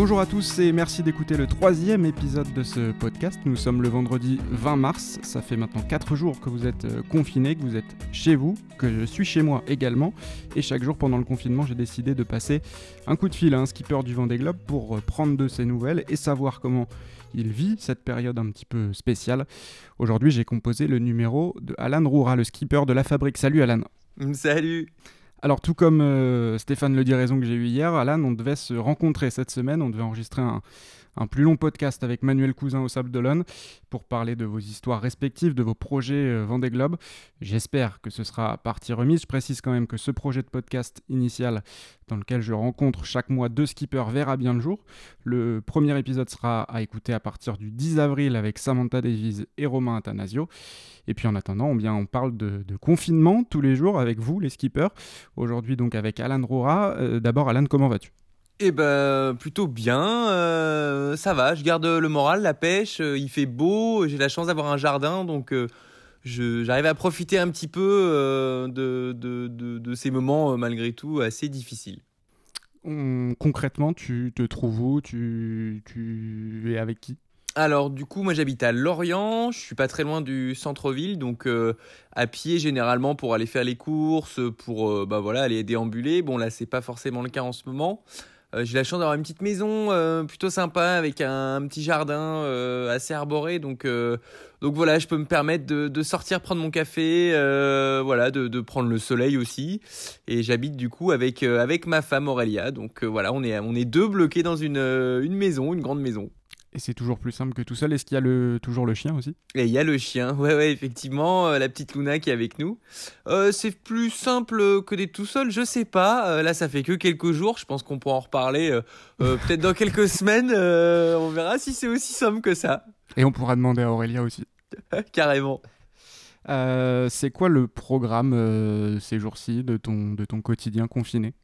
Bonjour à tous et merci d'écouter le troisième épisode de ce podcast. Nous sommes le vendredi 20 mars. Ça fait maintenant 4 jours que vous êtes euh, confinés, que vous êtes chez vous, que je suis chez moi également. Et chaque jour pendant le confinement, j'ai décidé de passer un coup de fil à un skipper du Vendée Globe pour euh, prendre de ses nouvelles et savoir comment il vit cette période un petit peu spéciale. Aujourd'hui, j'ai composé le numéro de Alan Roura, le skipper de la fabrique. Salut Alan. Salut. Alors tout comme euh, Stéphane Le Raison que j'ai eu hier, Alan, on devait se rencontrer cette semaine, on devait enregistrer un, plus long podcast avec Manuel Cousin au Sable d'Olonne pour parler de vos histoires respectives, de vos projets euh, Vendée Globe. J'espère que ce sera partie remise. Je précise quand même que ce projet de podcast initial dans lequel je rencontre chaque mois deux skippers verra bien le jour. Le premier épisode sera à écouter à partir du 10 avril avec Samantha Davies et Romain Athanasio. Et puis en attendant, bien, on parle de, confinement tous les jours avec vous, les skippers. Aujourd'hui donc avec Alan Rora. Euh, d'abord Alan, comment vas-tu? Eh ben plutôt bien, euh, ça va, je garde le moral, la pêche, euh, il fait beau, j'ai la chance d'avoir un jardin, donc euh, j'arrive à profiter un petit peu de, de, ces moments malgré tout assez difficiles. concrètement, tu te trouves où? Tu, tu es avec qui? Alors du coup moi j'habite à Lorient, je suis pas très loin du centre-ville donc à pied généralement pour aller faire les courses, pour bah voilà aller déambuler. Bon là c'est pas forcément le cas en ce moment. Euh, j'ai la chance d'avoir une petite maison euh, plutôt sympa avec un, petit jardin euh, assez arboré. Donc, donc voilà, je peux me permettre de, de sortir prendre mon café, voilà, de, de, prendre le soleil aussi. Et j'habite du coup avec, avec ma femme Aurélia. Donc voilà, on est, on est deux bloqués dans une, une maison, une grande maison. Et c'est toujours plus simple que tout seul. Est-ce qu'il y a le, toujours le chien aussi? Et il y a le chien, ouais, ouais, effectivement, euh, la petite Luna qui est avec nous. Euh, c'est plus simple que d'être tout seul, je sais pas. Euh, là, ça fait que quelques jours, je pense qu'on pourra en reparler peut-être dans quelques semaines. on verra si c'est aussi simple que ça. Et on pourra demander à Aurélia aussi. Carrément. c'est quoi le programme ces jours-ci de ton, de ton quotidien confiné?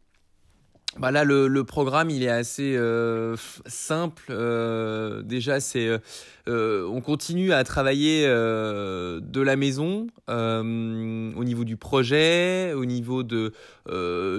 Bah là, le, le, programme, il est assez euh, simple. Euh, déjà, c'est euh, on continue à travailler de la maison au niveau du projet, au niveau de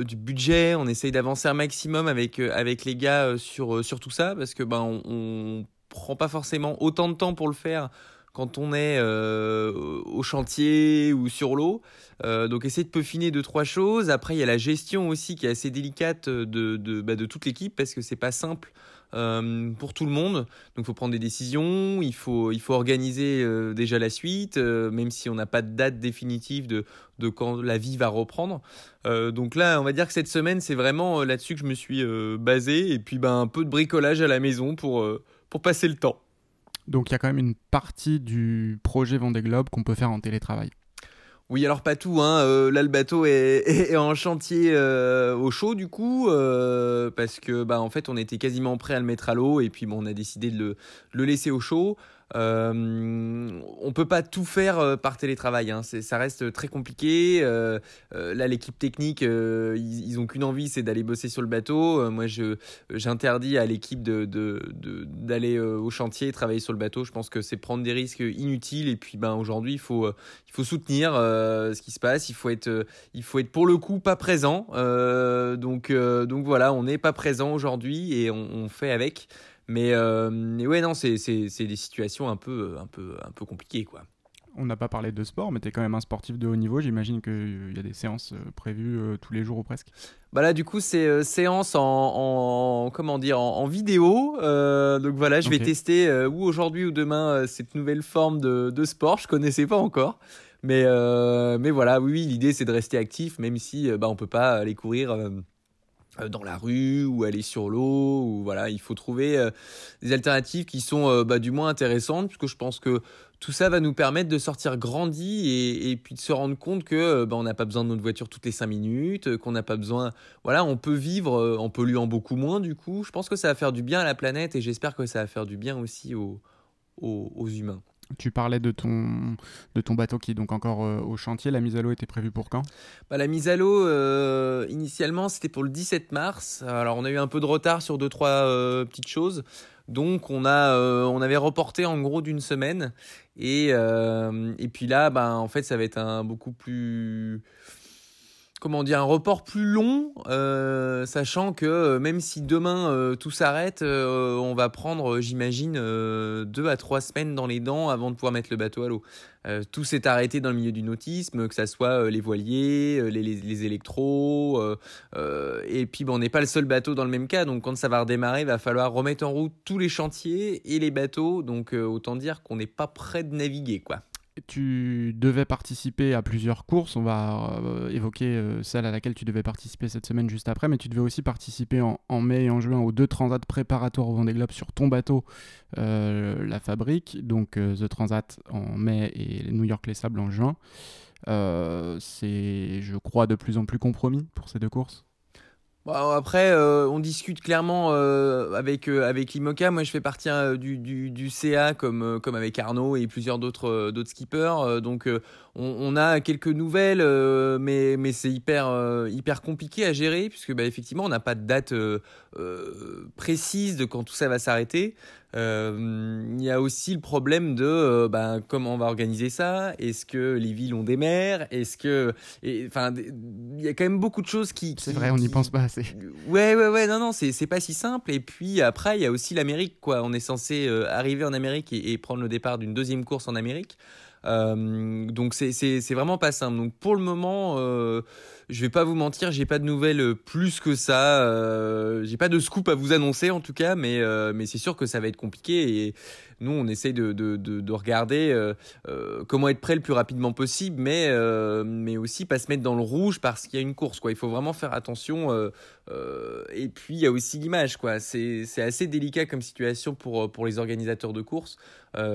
du budget. On essaye d'avancer un maximum avec avec les gars sur sur tout ça parce que ben on, prend pas forcément autant de temps pour le faire quand on est euh, au chantier ou sur l'eau. Euh, donc essayer de peaufiner deux trois choses. Après il y a la gestion aussi qui est assez délicate de de, bah, toute l'équipe parce que c'est pas simple euh, pour tout le monde. Donc il faut prendre des décisions, il faut il faut organiser déjà la suite, même si on n'a pas de date définitive de de quand la vie va reprendre. donc là on va dire que cette semaine c'est vraiment là-dessus que je me suis basé et puis ben un peu de bricolage à la maison pour pour passer le temps. Donc il y a quand même une partie du projet Vendée Globe qu'on peut faire en télétravail. Oui, alors pas tout. Hein. Euh, là, le bateau est, en chantier euh, au chaud du coup, euh, parce que bah en fait, on était quasiment prêt à le mettre à l'eau et puis bon, on a décidé de le laisser au chaud. Euh, on peut pas tout faire euh, par télétravail, hein. ça reste très compliqué. Euh, euh, là, l'équipe technique, ils, ils, ont qu'une envie, c'est d'aller bosser sur le bateau. moi, j'interdis à l'équipe d'aller au chantier, travailler sur le bateau. Je pense que c'est prendre des risques inutiles. Et puis, ben aujourd'hui, il faut soutenir ce qui se passe. Il faut être pour le coup pas présent. donc voilà, on n'est pas présent aujourd'hui et on fait avec. Mais, euh, ouais, non, c'est des situations un peu, un, peu, un peu compliquées, quoi. On n'a pas parlé de sport, mais tu es quand même un sportif de haut niveau. J'imagine qu'il y a des séances euh, prévues euh, tous les jours ou presque. Bah là, du coup, c'est euh, séance en, en, comment dire, en, vidéo. donc voilà, je vais tester ou aujourd'hui ou demain cette nouvelle forme de, de sport. Je connaissais pas encore. Mais, mais voilà, oui, l'idée c'est de rester actif, même si bah, on peut pas aller courir euh, dans la rue ou aller sur l'eau voilà il faut trouver euh, des alternatives qui sont euh, bah, du moins intéressantes puisque je pense que tout ça va nous permettre de sortir grandi et, puis de se rendre compte que bah, on n'a pas besoin de notre voiture toutes les cinq minutes qu'on n'a pas besoin voilà on peut vivre en polluant beaucoup moins du coup. Je pense que ça va faire du bien à la planète et j'espère que ça va faire du bien aussi aux, aux humains tu parlais de ton, de ton bateau qui est donc encore euh, au chantier. La mise à l'eau était prévue pour quand? Bah, La mise à l'eau, euh, initialement, c'était pour le 17 mars. Alors, on a eu un peu de retard sur deux, trois euh, petites choses. Donc, on, a, on avait reporté en gros d'une semaine. Et, et puis là, bah, en fait, ça va être un beaucoup plus comment dire, un report plus long, sachant que même si demain tout s'arrête, on va prendre, j'imagine, deux à trois semaines dans les dents avant de pouvoir mettre le bateau à l'eau. tout s'est arrêté dans le milieu du nautisme, que ce soit les voiliers, les, les, électros, et puis bon, on n'est pas le seul bateau dans le même cas, donc quand ça va redémarrer, il va falloir remettre en route tous les chantiers et les bateaux, donc autant dire qu'on n'est pas prêt de naviguer, quoi tu devais participer à plusieurs courses. On va euh, évoquer euh, celle à laquelle tu devais participer cette semaine juste après, mais tu devais aussi participer en, mai et en juin aux deux transats préparatoires au Vendée Globe sur ton bateau, euh, la fabrique. Donc The Transat en mai et New York Les Sables en juin. C'est, je crois, de plus en plus compromis pour ces deux courses après, euh, on discute clairement euh, avec euh, avec l'IMOCA. Moi, je fais partie du, du, du, CA comme comme avec Arnaud et plusieurs d'autres d'autres skippers. donc, on, a quelques nouvelles, mais mais c'est hyper hyper compliqué à gérer puisque bah, effectivement, on n'a pas de date précise de quand tout ça va s'arrêter. Euh, il y a aussi le problème de ben, comment on va organiser ça? Est-ce que les villes ont des maires? Est-ce que, enfin, il y a quand même beaucoup de choses qui. c'est vrai, on n'y pense pas assez. Ouais, ouais, ouais. Non, non, c'est pas si simple. Et puis après, il y a aussi l'Amérique, quoi. On est censé euh, arriver en Amérique et, prendre le départ d'une deuxième course en Amérique. donc c'est vraiment pas simple. Donc pour le moment je vais pas vous mentir, j'ai pas de nouvelles euh, plus que ça. Euh, j'ai pas de scoop à vous annoncer en tout cas, mais euh, mais c'est sûr que ça va être compliqué et nous on essaye de de, de, de regarder euh, comment être prêt le plus rapidement possible, mais mais aussi pas se mettre dans le rouge parce qu'il y a une course. Il faut vraiment faire attention. et puis il y a aussi l'image. C'est assez délicat comme situation pour pour les organisateurs de courses.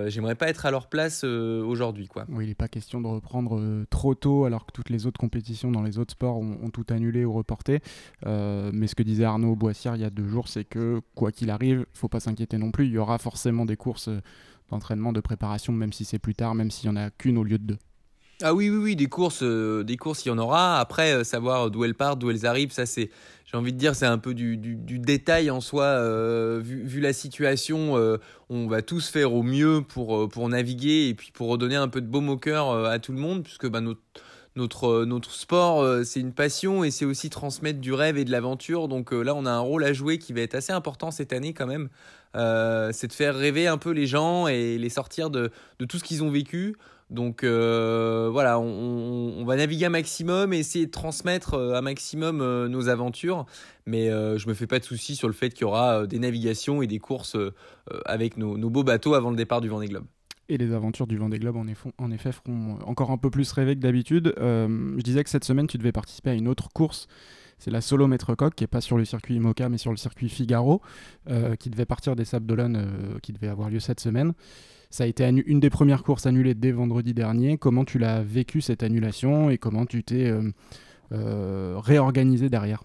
J'aimerais pas être à leur place aujourd'hui il n'est pas question de reprendre trop tôt alors que toutes les autres compétitions dans les autres ont, tout annulé ou reporté. Euh, mais ce que disait Arnaud Boissière il y a deux jours, c'est que quoi qu'il arrive, faut pas s'inquiéter non plus. Il y aura forcément des courses d'entraînement, de préparation, même si c'est plus tard, même s'il y en a qu'une au lieu de deux. Ah oui, oui, oui, des courses, euh, des courses, il y en aura. Après, euh, savoir d'où elles partent, d'où elles arrivent, ça c'est, j'ai envie de dire, c'est un peu du, détail en soi. vu, vu, la situation, on va tous faire au mieux pour, pour naviguer et puis pour redonner un peu de baume au cœur à tout le monde, puisque bah, notre notre, euh, notre sport, euh, c'est une passion et c'est aussi transmettre du rêve et de l'aventure. Donc euh, là, on a un rôle à jouer qui va être assez important cette année quand même. c'est de faire rêver un peu les gens et les sortir de, de tout ce qu'ils ont vécu. Donc voilà, on, va naviguer un maximum et essayer de transmettre un maximum nos aventures. Mais je me fais pas de soucis sur le fait qu'il y aura des navigations et des courses avec nos, nos beaux bateaux avant le départ du Vendée Globe et les aventures du Vendée Globe en, en effet feront encore un peu plus rêver que d'habitude. Euh, je disais que cette semaine tu devais participer à une autre course. C'est la Solo Maître Coq, qui est pas sur le circuit Imoca, mais sur le circuit Figaro, euh, qui devait partir des Sables d'Olonne, euh, qui devait avoir lieu cette semaine. Ça a été une des premières courses annulées dès vendredi dernier. Comment tu l'as vécu cette annulation et comment tu t'es réorganisé derrière?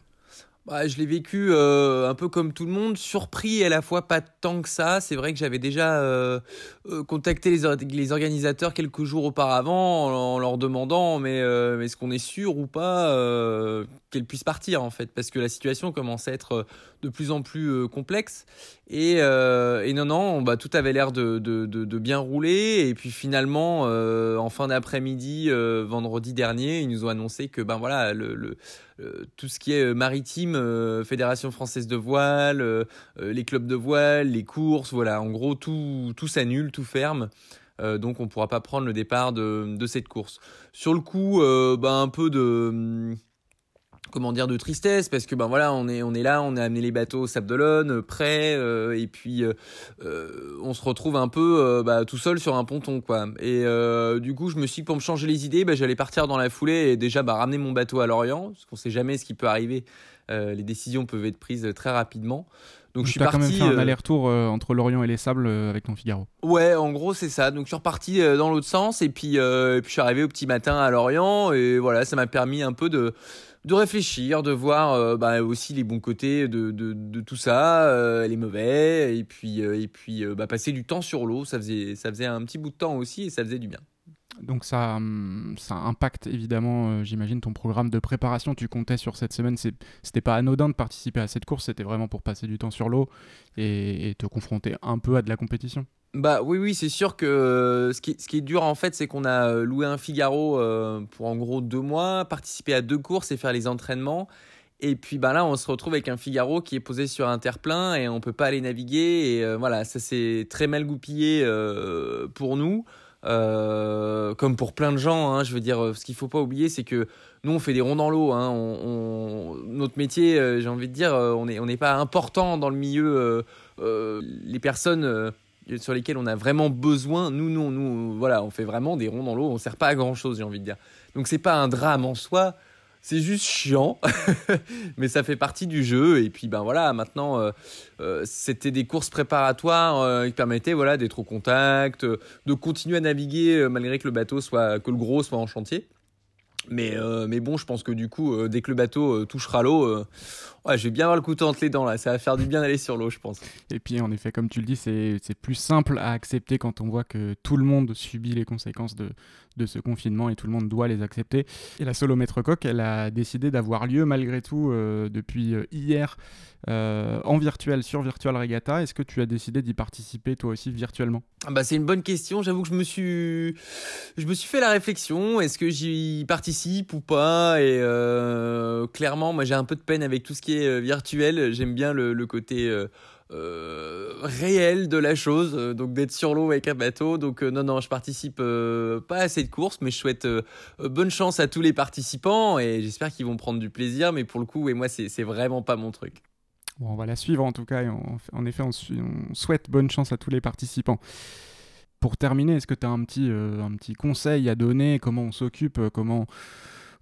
Bah, je l'ai vécu euh, un peu comme tout le monde, surpris à la fois pas tant que ça. C'est vrai que j'avais déjà euh, euh, contacté les, organisateurs quelques jours auparavant en, leur demandant mais, est-ce qu'on est sûr ou pas qu'elle puisse partir en fait? Parce que la situation commence à être de plus en plus complexe. Et, non non bah, tout avait l'air de, bien rouler. Et puis finalement en fin d'après-midi vendredi dernier ils nous ont annoncé que ben voilà tout ce qui est maritime, euh, Fédération française de voile, les clubs de voile, les courses, voilà, en gros tout, tout s'annule, tout ferme. donc on ne pourra pas prendre le départ de, de cette course. Sur le coup, bah, un peu de comment dire de tristesse parce que ben voilà on est on est là on a amené les bateaux au Sable d'Olonne euh, prêts euh, et puis euh, on se retrouve un peu bah, tout seul sur un ponton quoi et du coup je me suis dit, pour me changer les idées bah, j'allais partir dans la foulée et déjà bah, ramener mon bateau à Lorient parce qu'on sait jamais ce qui peut arriver les décisions peuvent être prises très rapidement donc je suis parti. quand même fait un aller-retour entre Lorient et les Sables avec ton Figaro. Ouais, en gros c'est ça. Donc je suis reparti dans l'autre sens et puis, et puis je suis arrivé au petit matin à Lorient et voilà ça m'a permis un peu de de réfléchir, de voir euh, bah, aussi les bons côtés de, de, tout ça, euh, les mauvais, et puis, euh, et puis bah, passer du temps sur l'eau, ça faisait, ça faisait un petit bout de temps aussi et ça faisait du bien. Donc ça, hum, ça impacte évidemment, j'imagine, ton programme de préparation. Tu comptais sur cette semaine. C'était pas anodin de participer à cette course. C'était vraiment pour passer du temps sur l'eau et, te confronter un peu à de la compétition. bah oui, oui, c'est sûr que ce qui, ce qui est dur en fait, c'est qu'on a loué un Figaro pour en gros deux mois, participer à deux courses et faire les entraînements. Et puis bah là, on se retrouve avec un Figaro qui est posé sur un terre-plein et on peut pas aller naviguer. Et voilà, ça c'est très mal goupillé pour nous. Euh, comme pour plein de gens, hein, je veux dire, ce qu'il faut pas oublier, c'est que nous, on fait des ronds dans l'eau. Hein, on, notre métier, euh, j'ai envie de dire, euh, on n'est pas important dans le milieu. les personnes sur lesquelles on a vraiment besoin, nous, nous, nous, voilà, on fait vraiment des ronds dans l'eau. On sert pas à grand chose, j'ai envie de dire. Donc c'est pas un drame en soi. C'est juste chiant, mais ça fait partie du jeu. Et puis ben voilà, maintenant euh, euh, c'était des courses préparatoires euh, qui permettaient voilà d'être au contact, de continuer à naviguer malgré que le bateau soit que le gros soit en chantier. Mais, mais bon, je pense que du coup, dès que le bateau touchera l'eau, ouais, je vais bien avoir le couteau entre les dents là. Ça va faire du bien d'aller sur l'eau, je pense. Et puis, en effet, comme tu le dis, c'est plus simple à accepter quand on voit que tout le monde subit les conséquences de, de ce confinement et tout le monde doit les accepter. Et la solomètre coq, elle a décidé d'avoir lieu malgré tout euh, depuis euh, hier euh, en virtuel sur Virtual Regatta. Est-ce que tu as décidé d'y participer toi aussi virtuellement? Ah bah, C'est une bonne question. J'avoue que je me suis, je me suis fait la réflexion. Est-ce que j'y participe? Ou pas Et clairement, moi j'ai un peu de peine avec tout ce qui est virtuel. J'aime bien le, côté euh, réel de la chose, euh, donc d'être sur l'eau avec un bateau. Donc euh, non, non, je participe pas à cette course, mais je souhaite bonne chance à tous les participants et j'espère qu'ils vont prendre du plaisir. Mais pour le coup, et moi, c'est vraiment pas mon truc. Bon, on va la suivre en tout cas, et en effet, on, souhaite bonne chance à tous les participants. Pour terminer, est-ce que tu as un petit, un petit conseil à donner? Comment on s'occupe? Comment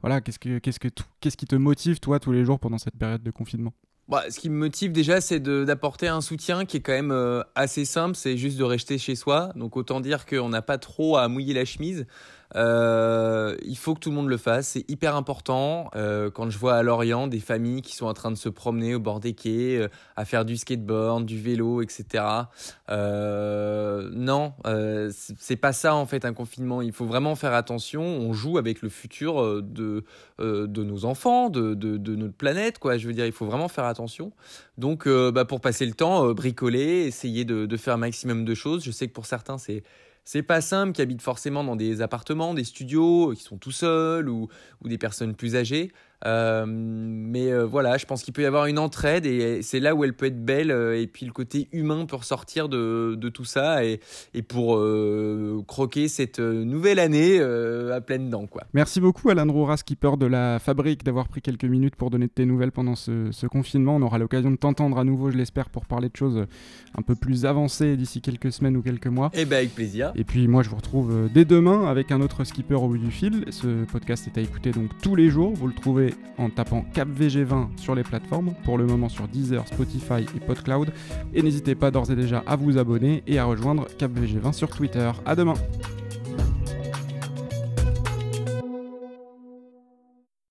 voilà, qu'est-ce que qu'est-ce que qu'est-ce qui te motive toi tous les jours pendant cette période de confinement? Bah, ce qui me motive déjà, c'est d'apporter un soutien qui est quand même euh, assez simple, c'est juste de rester chez soi. Donc autant dire qu'on n'a pas trop à mouiller la chemise. Euh, il faut que tout le monde le fasse, c'est hyper important. Euh, quand je vois à Lorient des familles qui sont en train de se promener au bord des quais, euh, à faire du skateboard, du vélo, etc. Non, c'est pas ça en fait un confinement. Il faut vraiment faire attention. On joue avec le futur de, de nos enfants, de, de, de, notre planète, quoi. Je veux dire, il faut vraiment faire attention. Donc, bah, pour passer le temps, bricoler, essayer de, de faire un maximum de choses. Je sais que pour certains, c'est c'est pas simple, qui habitent forcément dans des appartements, des studios, qui sont tout seuls ou des personnes plus âgées. Euh, mais euh, voilà, je pense qu'il peut y avoir une entraide et c'est là où elle peut être belle. Euh, et puis le côté humain peut ressortir de, de tout ça et, et pour croquer cette nouvelle année à pleine dents. Quoi. Merci beaucoup Alan Roura, skipper de la fabrique, d'avoir pris quelques minutes pour donner de tes nouvelles pendant ce, ce confinement. On aura l'occasion de t'entendre à nouveau, je l'espère, pour parler de choses un peu plus avancées d'ici quelques semaines ou quelques mois. Et eh ben avec plaisir. Et puis moi je vous retrouve dès demain avec un autre skipper au bout du fil. Ce podcast est à écouter donc tous les jours. Vous le trouvez en tapant CapVG20 sur les plateformes, pour le moment sur Deezer, Spotify et PodCloud. Et n'hésitez pas d'ores et déjà à vous abonner et à rejoindre CapVG20 sur Twitter. A demain